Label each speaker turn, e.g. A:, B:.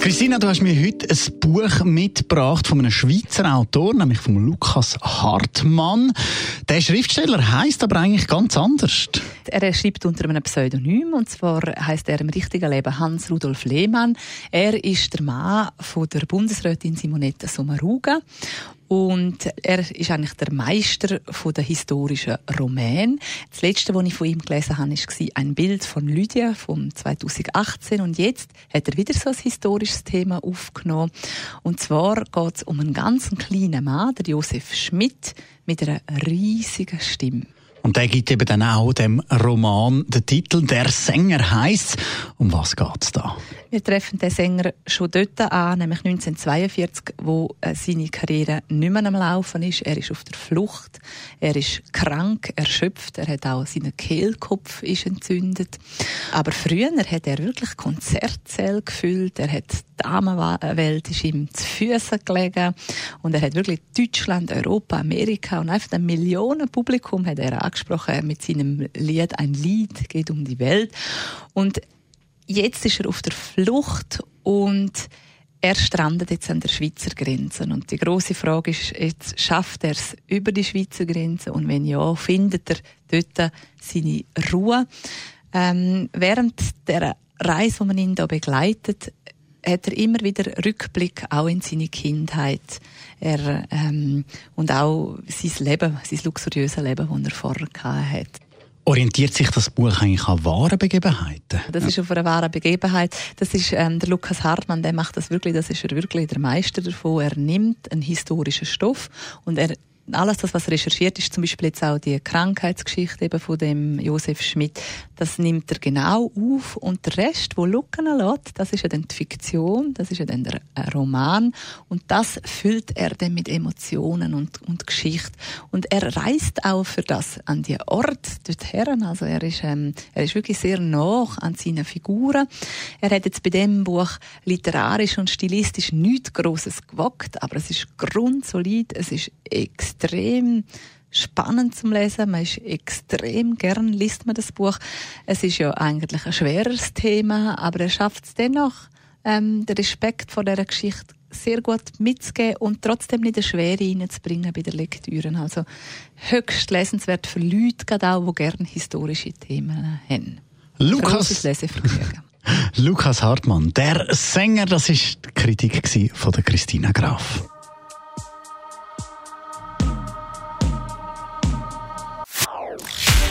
A: Christina, du hast mir heute ein Buch mitgebracht von einem Schweizer Autor, nämlich von Lukas Hartmann. Der Schriftsteller heißt aber eigentlich ganz anders.
B: Er schreibt unter einem Pseudonym und zwar heißt er im richtigen Leben Hans Rudolf Lehmann. Er ist der Mann von der Bundesrätin Simonetta Sommaruga und er ist eigentlich der Meister der historischen Roman. Das letzte, was ich von ihm gelesen habe, war ein Bild von Lydia von 2018. Und jetzt hat er wieder so ein historisches Thema aufgenommen. Und zwar geht es um einen ganz kleinen Mann, der Josef Schmidt, mit einer riesigen Stimme.
A: Und der gibt eben dann auch dem Roman den Titel Der Sänger heißt. Um was geht's da?
B: Wir treffen den Sänger schon dort an, nämlich 1942, wo äh, seine Karriere nicht mehr am Laufen ist. Er ist auf der Flucht, er ist krank, erschöpft, er hat auch seinen Kehlkopf ist entzündet. Aber früher hat er wirklich Konzertsäle gefüllt, er hat Damenwelt ist ihm zu Füßen gelegen und er hat wirklich Deutschland, Europa, Amerika und einfach ein Millionenpublikum hat er angesprochen mit seinem Lied «Ein Lied geht um die Welt» und jetzt ist er auf der Flucht und er strandet jetzt an der Schweizer Grenze. Und die große Frage ist, jetzt schafft er es über die Schweizer Grenze? Und wenn ja, findet er dort seine Ruhe? Ähm, während der Reise, wo man ihn da begleitet, hat er immer wieder Rückblick auch in seine Kindheit. Er, ähm, und auch sein Leben, sein luxuriöses Leben, das er vorher hatte.
A: Orientiert sich das Buch eigentlich an wahren Begebenheiten?
B: Das ist auf einer wahren Begebenheit. Das ist ähm, der Lukas Hartmann, der macht das wirklich, das ist er wirklich der Meister davon. Er nimmt einen historischen Stoff und er alles das, was recherchiert ist, zum Beispiel jetzt auch die Krankheitsgeschichte eben von dem Josef Schmidt, das nimmt er genau auf. Und der Rest, wo Lucken lässt, das ist ja dann die Fiktion, das ist ja dann der äh, Roman. Und das füllt er dann mit Emotionen und, und Geschichte. Und er reist auch für das an die Ort dorthin, also er ist, ähm, er ist wirklich sehr nah an seinen Figuren. Er hat jetzt bei dem Buch literarisch und stilistisch nichts Grosses gewagt, aber es ist grundsolid, es ist extrem spannend zum Lesen. Man ist extrem gern liest man das Buch. Es ist ja eigentlich ein schweres Thema, aber er schafft es dennoch, ähm, den Respekt vor dieser Geschichte sehr gut mitzugeben und trotzdem nicht eine Schwere reinzubringen bei der Lektüre. Also höchst lesenswert für Leute, gerade auch, die gerne historische Themen haben.
A: Lukas, Lukas Hartmann, der Sänger, das ist die Kritik von der Christina Graf.